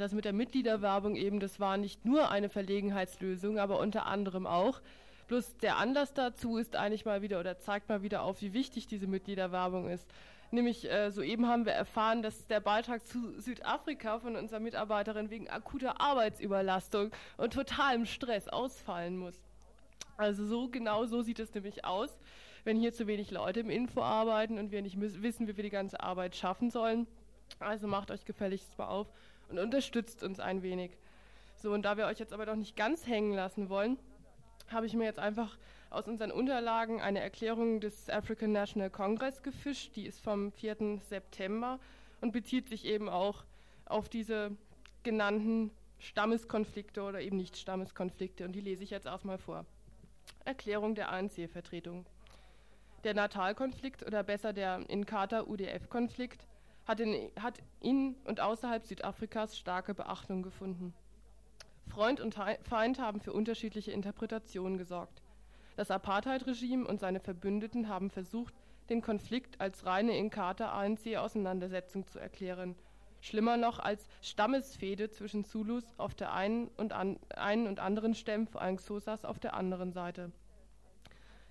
Das mit der Mitgliederwerbung eben, das war nicht nur eine Verlegenheitslösung, aber unter anderem auch. Bloß der Anlass dazu ist eigentlich mal wieder oder zeigt mal wieder auf, wie wichtig diese Mitgliederwerbung ist. Nämlich äh, soeben haben wir erfahren, dass der Beitrag zu Südafrika von unserer Mitarbeiterin wegen akuter Arbeitsüberlastung und totalem Stress ausfallen muss. Also so genau so sieht es nämlich aus, wenn hier zu wenig Leute im Info arbeiten und wir nicht wissen, wie wir die ganze Arbeit schaffen sollen. Also macht euch gefälligst mal auf und unterstützt uns ein wenig. So, und da wir euch jetzt aber doch nicht ganz hängen lassen wollen, habe ich mir jetzt einfach aus unseren Unterlagen eine Erklärung des African National Congress gefischt. Die ist vom 4. September und bezieht sich eben auch auf diese genannten Stammeskonflikte oder eben nicht Stammeskonflikte. Und die lese ich jetzt erstmal vor. Erklärung der ANC-Vertretung. Der Natalkonflikt oder besser der Inkatha-UDF-Konflikt hat in, hat in und außerhalb Südafrikas starke Beachtung gefunden. Freund und Feind haben für unterschiedliche Interpretationen gesorgt. Das Apartheid-Regime und seine Verbündeten haben versucht, den Konflikt als reine Inkatha-ANC-Auseinandersetzung zu erklären. Schlimmer noch als Stammesfehde zwischen Zulus auf der einen und, an, einen und anderen Stämmen, vor allem Xhosas, auf der anderen Seite.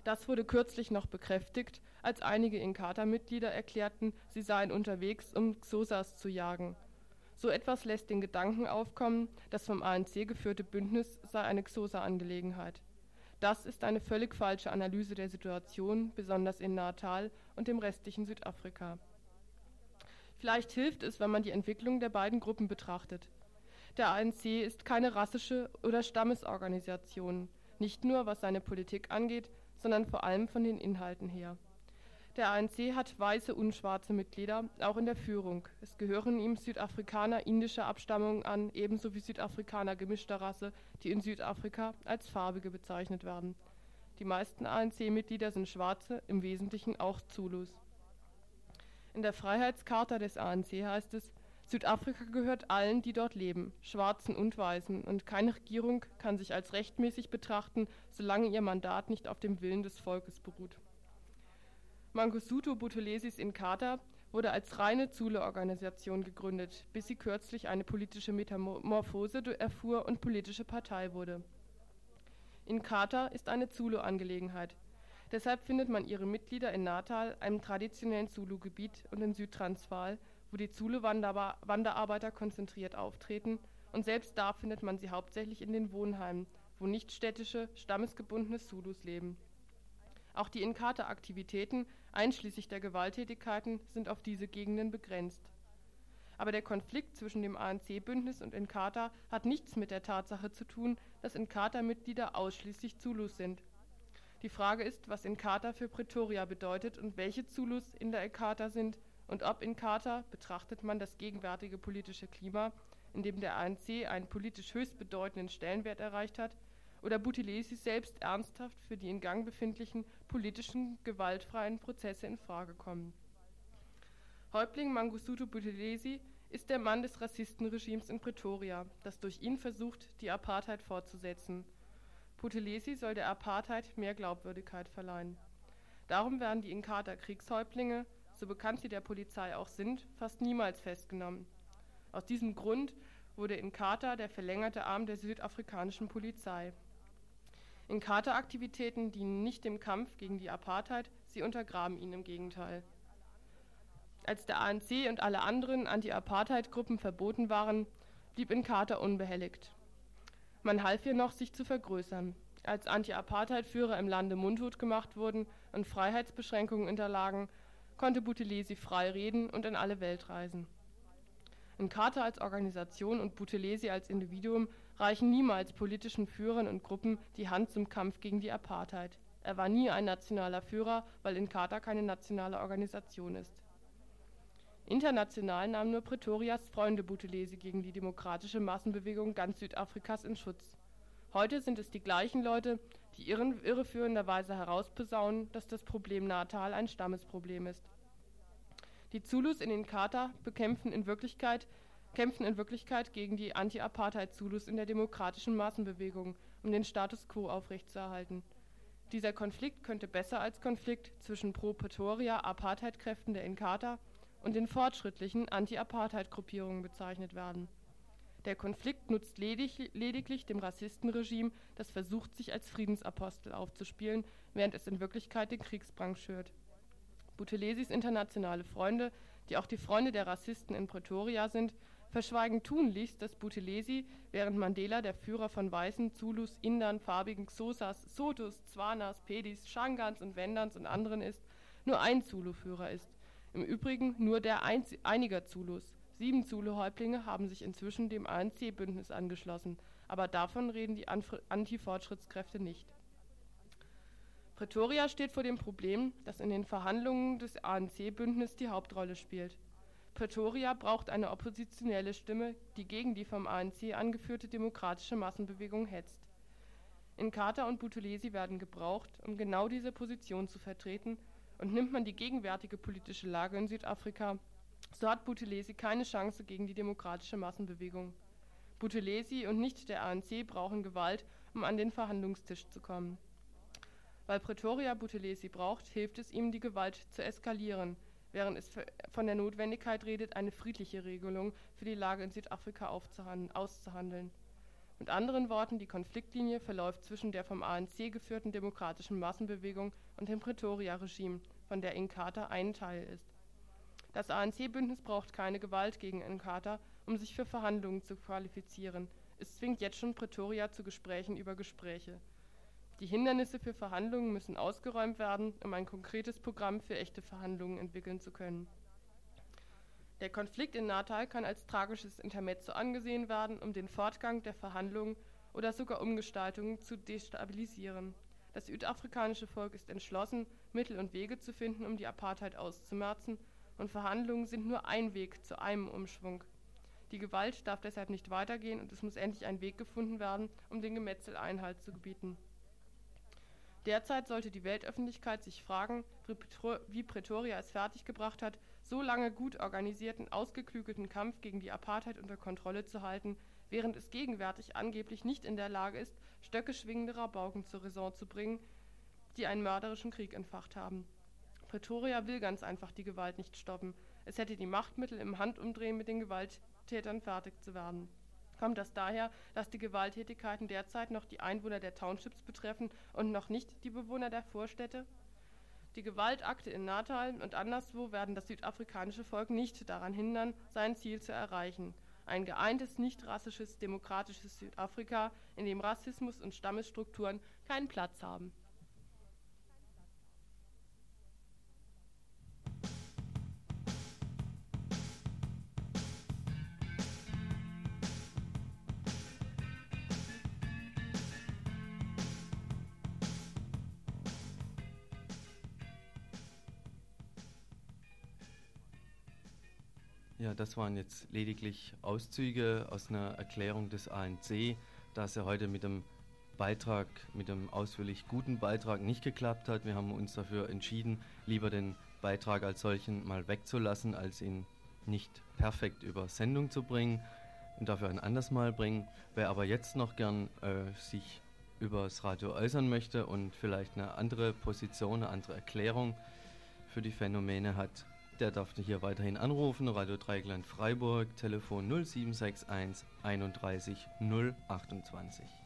Das wurde kürzlich noch bekräftigt, als einige Inkatha-Mitglieder erklärten, sie seien unterwegs, um Xhosas zu jagen. So etwas lässt den Gedanken aufkommen, das vom ANC geführte Bündnis sei eine Xhosa-Angelegenheit. Das ist eine völlig falsche Analyse der Situation, besonders in Natal und dem restlichen Südafrika. Vielleicht hilft es, wenn man die Entwicklung der beiden Gruppen betrachtet. Der ANC ist keine rassische oder Stammesorganisation, nicht nur was seine Politik angeht, sondern vor allem von den Inhalten her. Der ANC hat weiße und schwarze Mitglieder, auch in der Führung. Es gehören ihm Südafrikaner indischer Abstammung an, ebenso wie Südafrikaner gemischter Rasse, die in Südafrika als Farbige bezeichnet werden. Die meisten ANC-Mitglieder sind Schwarze, im Wesentlichen auch Zulus. In der Freiheitscharta des ANC heißt es, Südafrika gehört allen, die dort leben, Schwarzen und Weißen, und keine Regierung kann sich als rechtmäßig betrachten, solange ihr Mandat nicht auf dem Willen des Volkes beruht. Mangosuthu Buthelezis Inkatha wurde als reine Zule-Organisation gegründet, bis sie kürzlich eine politische Metamorphose erfuhr und politische Partei wurde. Inkatha ist eine Zulu-Angelegenheit. Deshalb findet man ihre Mitglieder in Natal, einem traditionellen Zulu-Gebiet, und in Südtransvaal, wo die Zulu-Wanderarbeiter konzentriert auftreten, und selbst da findet man sie hauptsächlich in den Wohnheimen, wo nichtstädtische, stammesgebundene Zulus leben. Auch die Inkatha-Aktivitäten, einschließlich der Gewalttätigkeiten, sind auf diese Gegenden begrenzt. Aber der Konflikt zwischen dem ANC-Bündnis und Inkatha hat nichts mit der Tatsache zu tun, dass Inkatha-Mitglieder ausschließlich Zulus sind. Die Frage ist, was Inkatha für Pretoria bedeutet und welche Zulus in der Inkatha sind und ob Inkatha, betrachtet man das gegenwärtige politische Klima, in dem der ANC einen politisch höchst bedeutenden Stellenwert erreicht hat, oder Buthelezi selbst ernsthaft für die in Gang befindlichen politischen gewaltfreien Prozesse in Frage kommen. Häuptling Mangosuthu Buthelezi ist der Mann des Rassistenregimes in Pretoria, das durch ihn versucht, die Apartheid fortzusetzen. Buthelezi soll der Apartheid mehr Glaubwürdigkeit verleihen. Darum werden die Inkatha Kriegshäuptlinge, so bekannt sie der Polizei auch sind, fast niemals festgenommen. Aus diesem Grund wurde Inkatha der verlängerte Arm der südafrikanischen Polizei. Inkatha-Aktivitäten dienen nicht dem Kampf gegen die Apartheid, sie untergraben ihn im Gegenteil. Als der ANC und alle anderen Anti-Apartheid-Gruppen verboten waren, blieb Inkatha unbehelligt. Man half ihr noch, sich zu vergrößern. Als Anti-Apartheid-Führer im Lande mundtot gemacht wurden und Freiheitsbeschränkungen unterlagen, konnte Buthelezi frei reden und in alle Welt reisen. Inkatha als Organisation und Buthelezi als Individuum reichen niemals politischen Führern und Gruppen die Hand zum Kampf gegen die Apartheid. Er war nie ein nationaler Führer, weil Inkatha keine nationale Organisation ist. International nahmen nur Pretorias Freunde Buthelezi gegen die demokratische Massenbewegung ganz Südafrikas in Schutz. Heute sind es die gleichen Leute, die irreführenderweise herausposaunen, dass das Problem Natal ein Stammesproblem ist. Die Zulus in Inkatha bekämpfen in Wirklichkeit kämpfen in Wirklichkeit gegen die Anti-Apartheid-Zulus in der demokratischen Massenbewegung, um den Status quo aufrechtzuerhalten. Dieser Konflikt könnte besser als Konflikt zwischen Pro-Pretoria-Apartheid-Kräften der Inkatha und den fortschrittlichen Anti-Apartheid-Gruppierungen bezeichnet werden. Der Konflikt nutzt ledig, lediglich dem Rassistenregime, das versucht, sich als Friedensapostel aufzuspielen, während es in Wirklichkeit den Kriegsbrand schürt. Butelesis internationale Freunde, die auch die Freunde der Rassisten in Pretoria sind, verschweigen tunlichst, dass Buthelezi, während Mandela der Führer von Weißen, Zulus, Indern, farbigen Xhosas, Sotus, Zwanas, Pedis, Shangans und Wendans und anderen ist, nur ein Zulu-Führer ist. Im Übrigen nur der einiger Zulus. Sieben Zulu-Häuptlinge haben sich inzwischen dem ANC-Bündnis angeschlossen, aber davon reden die Anti-Fortschrittskräfte nicht. Pretoria steht vor dem Problem, dass in den Verhandlungen des ANC-Bündnisses die Hauptrolle spielt. Pretoria braucht eine oppositionelle Stimme, die gegen die vom ANC angeführte demokratische Massenbewegung hetzt. Inkatha und Buthelezi werden gebraucht, um genau diese Position zu vertreten, und nimmt man die gegenwärtige politische Lage in Südafrika, so hat Buthelezi keine Chance gegen die demokratische Massenbewegung. Buthelezi und nicht der ANC brauchen Gewalt, um an den Verhandlungstisch zu kommen. Weil Pretoria Buthelezi braucht, hilft es ihm, die Gewalt zu eskalieren, während es von der Notwendigkeit redet, eine friedliche Regelung für die Lage in Südafrika auszuhandeln. Mit anderen Worten, die Konfliktlinie verläuft zwischen der vom ANC geführten demokratischen Massenbewegung und dem Pretoria-Regime, von der Inkatha ein Teil ist. Das ANC-Bündnis braucht keine Gewalt gegen Inkatha, um sich für Verhandlungen zu qualifizieren. Es zwingt jetzt schon Pretoria zu Gesprächen über Gespräche. Die Hindernisse für Verhandlungen müssen ausgeräumt werden, um ein konkretes Programm für echte Verhandlungen entwickeln zu können. Der Konflikt in Natal kann als tragisches Intermezzo angesehen werden, um den Fortgang der Verhandlungen oder sogar Umgestaltungen zu destabilisieren. Das südafrikanische Volk ist entschlossen, Mittel und Wege zu finden, um die Apartheid auszumerzen, und Verhandlungen sind nur ein Weg zu einem Umschwung. Die Gewalt darf deshalb nicht weitergehen und es muss endlich ein Weg gefunden werden, um den Gemetzel Einhalt zu gebieten. Derzeit sollte die Weltöffentlichkeit sich fragen, wie Pretoria es fertiggebracht hat, so lange gut organisierten, ausgeklügelten Kampf gegen die Apartheid unter Kontrolle zu halten, während es gegenwärtig angeblich nicht in der Lage ist, Stöcke schwingende Rabauken zur Raison zu bringen, die einen mörderischen Krieg entfacht haben. Pretoria will ganz einfach die Gewalt nicht stoppen. Es hätte die Machtmittel im Handumdrehen mit den Gewalttätern fertig zu werden. Kommt das daher, dass die Gewalttätigkeiten derzeit noch die Einwohner der Townships betreffen und noch nicht die Bewohner der Vorstädte? Die Gewaltakte in Natal und anderswo werden das südafrikanische Volk nicht daran hindern, sein Ziel zu erreichen. Ein geeintes, nicht rassisches, demokratisches Südafrika, in dem Rassismus und Stammesstrukturen keinen Platz haben. Das waren jetzt lediglich Auszüge aus einer Erklärung des ANC, da es ja heute mit dem Beitrag, mit dem ausführlich guten Beitrag nicht geklappt hat. Wir haben uns dafür entschieden, lieber den Beitrag als solchen mal wegzulassen, als ihn nicht perfekt über Sendung zu bringen und dafür ein anderes Mal bringen. Wer aber jetzt noch gern äh, sich über das Radio äußern möchte und vielleicht eine andere Position, eine andere Erklärung für die Phänomene hat, der darf hier weiterhin anrufen. Radio Dreigland Freiburg, Telefon 0761 31 028.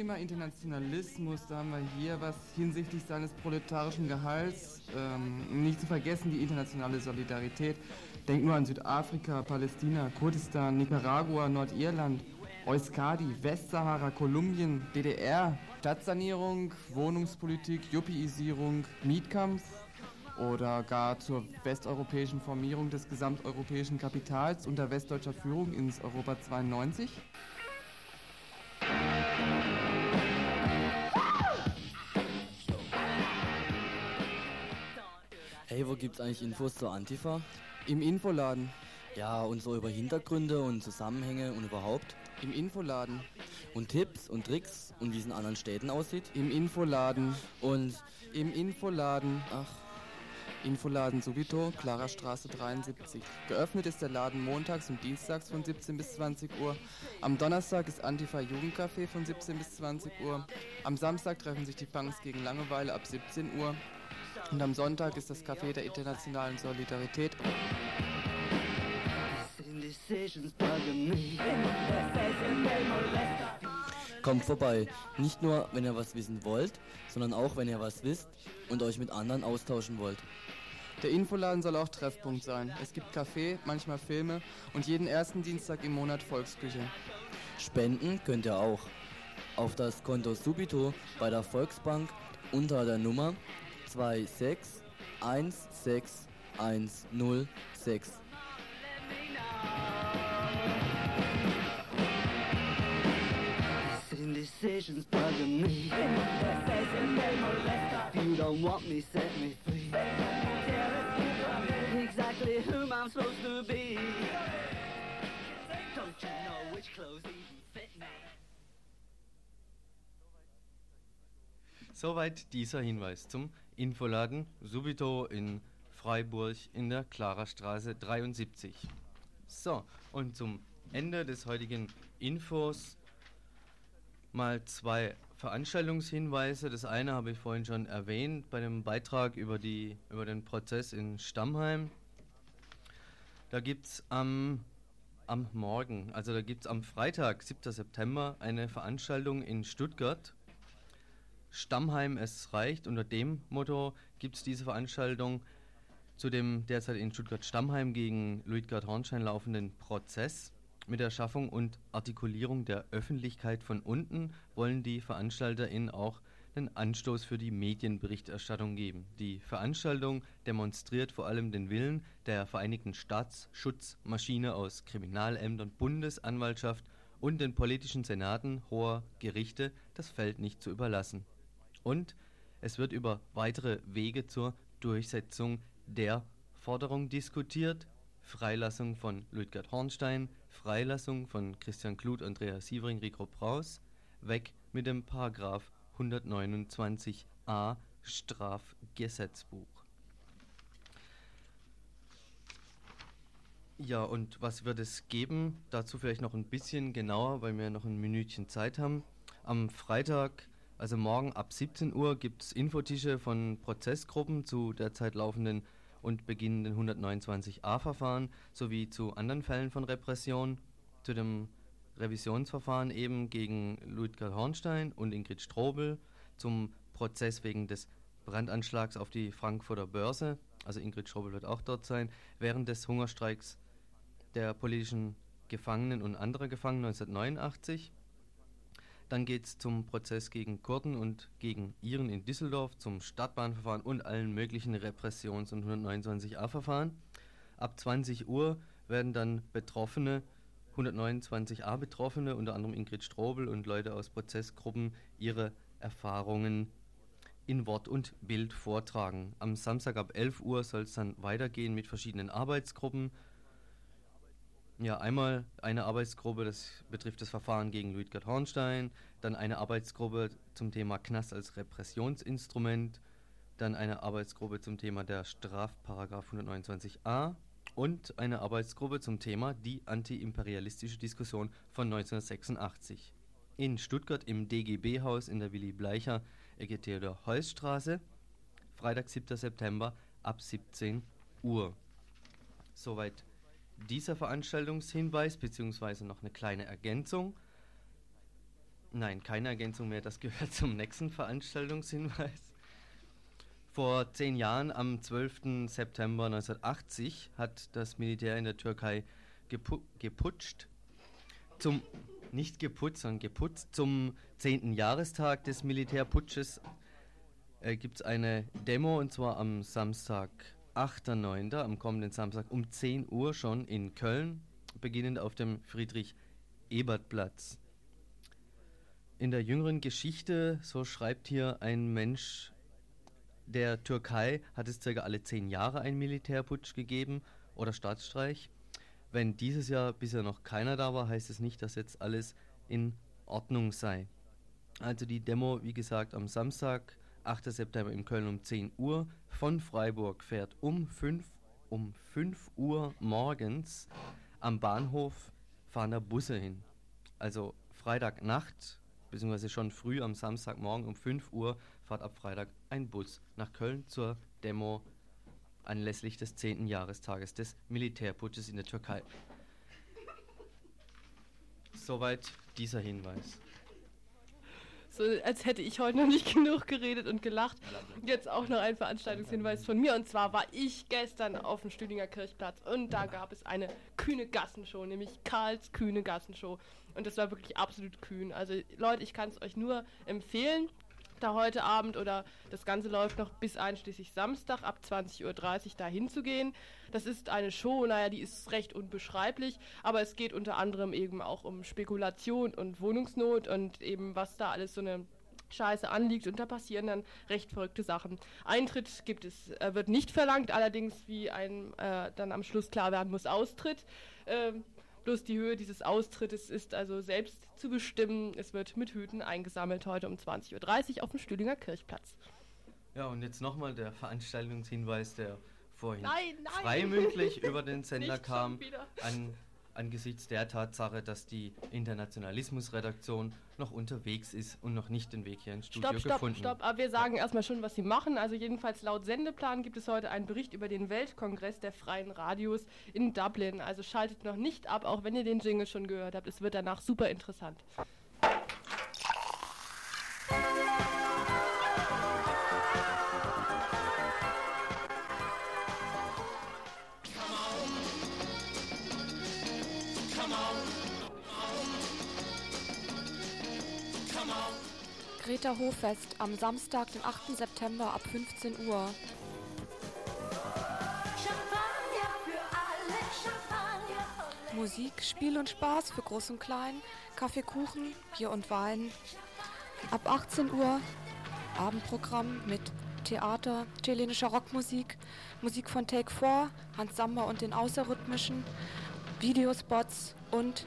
Thema Internationalismus, da haben wir hier was hinsichtlich seines proletarischen Gehalts. Ähm, nicht zu vergessen die internationale Solidarität. Denkt nur an Südafrika, Palästina, Kurdistan, Nicaragua, Nordirland, Euskadi, Westsahara, Kolumbien, DDR, Stadtsanierung, Wohnungspolitik, Yuppieisierung, Mietkampf oder gar zur westeuropäischen Formierung des gesamteuropäischen Kapitals unter westdeutscher Führung ins Europa 92. Hey, wo gibt's eigentlich Infos zur Antifa? Im Infoladen. Ja, und so über Hintergründe und Zusammenhänge und überhaupt? Im Infoladen. Und Tipps und Tricks und wie es in anderen Städten aussieht? Im Infoladen. Und im Infoladen. Ach. Infoladen Subito, Klarerstraße 73. Geöffnet ist der Laden montags und dienstags von 17 bis 20 Uhr. Am Donnerstag ist Antifa Jugendcafé von 17 bis 20 Uhr. Am Samstag treffen sich die Punks gegen Langeweile ab 17 Uhr. Und am Sonntag ist das Café der internationalen Solidarität. Kommt vorbei. Nicht nur, wenn ihr was wissen wollt, sondern auch, wenn ihr was wisst und euch mit anderen austauschen wollt. Der Infoladen soll auch Treffpunkt sein. Es gibt Kaffee, manchmal Filme und jeden ersten Dienstag im Monat Volksküche. Spenden könnt ihr auch. Auf das Konto Subito bei der Volksbank unter der Nummer 2616106. Decisions bugging me. If you don't want me, set me free. Exactly whom I'm supposed to be. Don't you know which clothes even fit me? Soweit dieser Hinweis zum Infoladen Subito in Freiburg in der Klarerstraße 73. So, und zum Ende des heutigen Infos mal zwei Veranstaltungshinweise. Das eine habe ich vorhin schon erwähnt bei dem Beitrag über, die, über den Prozess in Stammheim. Da gibt es am, am Morgen, also da gibt es am Freitag, 7. September, eine Veranstaltung in Stuttgart. Stammheim, es reicht. Unter dem Motto gibt es diese Veranstaltung zu dem derzeit in Stuttgart Stammheim gegen Luitgard Hornstein laufenden Prozess. Mit der Schaffung und Artikulierung der Öffentlichkeit von unten wollen die VeranstalterInnen auch einen Anstoß für die Medienberichterstattung geben. Die Veranstaltung demonstriert vor allem den Willen der Vereinigten Staatsschutzmaschine aus Kriminalämtern, Bundesanwaltschaft und den politischen Senaten hoher Gerichte, das Feld nicht zu überlassen. Und es wird über weitere Wege zur Durchsetzung der Forderung diskutiert. Freilassung von Ludgard Hornstein, Freilassung von Christian Kluth, Andreas Sievering, Rico Braus, weg mit dem Paragraph 129a Strafgesetzbuch. Ja, und was wird es geben? Dazu vielleicht noch ein bisschen genauer, weil wir noch ein Minütchen Zeit haben. Am Freitag, also morgen ab 17 Uhr, gibt es Infotische von Prozessgruppen zu derzeit laufenden und beginnenden 129a-Verfahren sowie zu anderen Fällen von Repression, zu dem Revisionsverfahren eben gegen Ludger Hornstein und Ingrid Strobel, zum Prozess wegen des Brandanschlags auf die Frankfurter Börse, also Ingrid Strobel wird auch dort sein, während des Hungerstreiks der politischen Gefangenen und anderer Gefangenen 1989. Dann geht es zum Prozess gegen Kurden und gegen Iren in Düsseldorf, zum Stadtbahnverfahren und allen möglichen Repressions- und 129a-Verfahren. Ab 20 Uhr werden dann Betroffene, 129a Betroffene, unter anderem Ingrid Strobel und Leute aus Prozessgruppen, ihre Erfahrungen in Wort und Bild vortragen. Am Samstag ab 11 Uhr soll es dann weitergehen mit verschiedenen Arbeitsgruppen. Ja, einmal eine Arbeitsgruppe, das betrifft das Verfahren gegen Luitgard Hornstein, dann eine Arbeitsgruppe zum Thema Knast als Repressionsinstrument, dann eine Arbeitsgruppe zum Thema der Strafparagraf 129a und eine Arbeitsgruppe zum Thema die antiimperialistische Diskussion von 1986. In Stuttgart im DGB-Haus in der Willy Bleicher Ecke Theodor-Heuss-Straße, Freitag, 7. September ab 17 Uhr. Soweit dieser Veranstaltungshinweis beziehungsweise noch eine kleine Ergänzung. Nein, keine Ergänzung mehr. Das gehört zum nächsten Veranstaltungshinweis. Vor zehn Jahren, am 12. September 1980, hat das Militär in der Türkei gepu geputscht. Zum, nicht geputzt, sondern geputzt. Zum 10. Jahrestag des Militärputsches äh, gibt es eine Demo und zwar am Samstag, 8.9., am kommenden Samstag um 10 Uhr schon in Köln, beginnend auf dem Friedrich-Ebert-Platz. In der jüngeren Geschichte, so schreibt hier ein Mensch der Türkei, hat es circa alle zehn Jahre einen Militärputsch gegeben oder Staatsstreich. Wenn dieses Jahr bisher noch keiner da war, heißt es nicht, dass jetzt alles in Ordnung sei. Also die Demo, wie gesagt, am Samstag, 8. September in Köln um 10 Uhr. Von Freiburg fährt um 5, um 5 Uhr morgens am Bahnhof fahren da Busse hin. Also Freitagnacht, beziehungsweise schon früh am Samstagmorgen um 5 Uhr fährt ab Freitag ein Bus nach Köln zur Demo anlässlich des 10. Jahrestages des Militärputsches in der Türkei. Soweit dieser Hinweis. So, als hätte ich heute noch nicht genug geredet und gelacht. Jetzt auch noch ein Veranstaltungshinweis von mir. Und zwar war ich gestern auf dem Stüdinger Kirchplatz und da gab es eine kühne Gassenshow, nämlich Karls kühne Gassenshow. Und das war wirklich absolut kühn. Also Leute, ich kann es euch nur empfehlen da heute Abend oder das Ganze läuft noch bis einschließlich Samstag ab 20.30 Uhr da hinzugehen. Das ist eine Show, naja, die ist recht unbeschreiblich, aber es geht unter anderem eben auch um Spekulation und Wohnungsnot und eben was da alles so eine Scheiße anliegt und da passieren dann recht verrückte Sachen. Eintritt gibt es, äh, wird nicht verlangt, allerdings wie ein äh, dann am Schluss klar werden muss, Austritt. Ähm, Bloß die Höhe dieses Austrittes ist also selbst zu bestimmen. Es wird mit Hüten eingesammelt heute um 20.30 Uhr auf dem Stühlinger Kirchplatz. Ja, und jetzt nochmal der Veranstaltungshinweis, der vorhin Nein, nein. freimündlich über den Sender kam, an, angesichts der Tatsache, dass die Internationalismusredaktion noch unterwegs ist und noch nicht den Weg hier ins Studio Stopp, stopp, gefunden stopp. Aber wir sagen erstmal schon, was sie machen. Also jedenfalls laut Sendeplan gibt es heute einen Bericht über den Weltkongress der freien Radios in Dublin. Also schaltet noch nicht ab, auch wenn ihr den Jingle schon gehört habt. Es wird danach super interessant. Greta Hoffest am Samstag, den 8. September ab 15 Uhr. Musik, Spiel und Spaß für Groß und Klein, Kaffee, Kuchen, Bier und Wein. Ab 18 Uhr Abendprogramm mit Theater, chilenischer Rockmusik, Musik von Take 4, Hans Samba und den Außerrhythmischen, Videospots und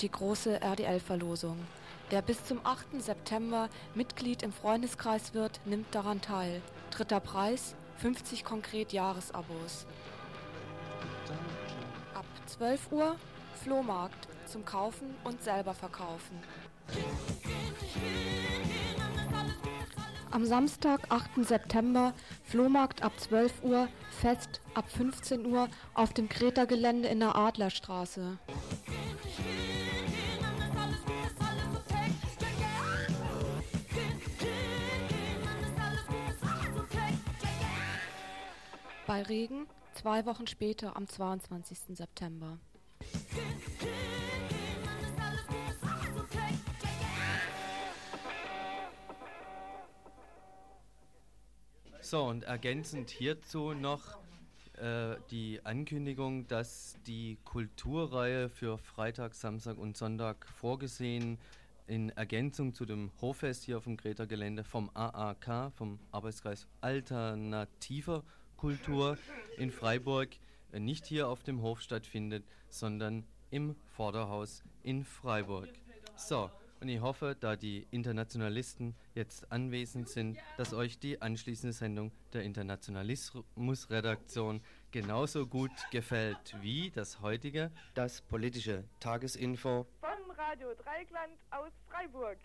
die große RDL-Verlosung. Wer bis zum 8. September Mitglied im Freundeskreis wird, nimmt daran teil. Dritter Preis 50 konkret Jahresabos. Ab 12 Uhr Flohmarkt zum Kaufen und selber verkaufen. Am Samstag, 8. September, Flohmarkt ab 12 Uhr, Fest ab 15 Uhr auf dem Kreta-Gelände in der Adlerstraße. Bei Regen zwei Wochen später am 22. September. So, und ergänzend hierzu noch äh, die Ankündigung, dass die Kulturreihe für Freitag, Samstag und Sonntag vorgesehen in Ergänzung zu dem Hoffest hier auf dem Greta-Gelände vom AAK, vom Arbeitskreis Alternativer Kultur in Freiburg, äh, nicht hier auf dem Hof stattfindet, sondern im Vorderhaus in Freiburg. So, und ich hoffe, da die Internationalisten jetzt anwesend sind, dass euch die anschließende Sendung der Internationalismusredaktion genauso gut gefällt wie das heutige, das politische Tagesinfo Von Radio Dreigland aus Freiburg.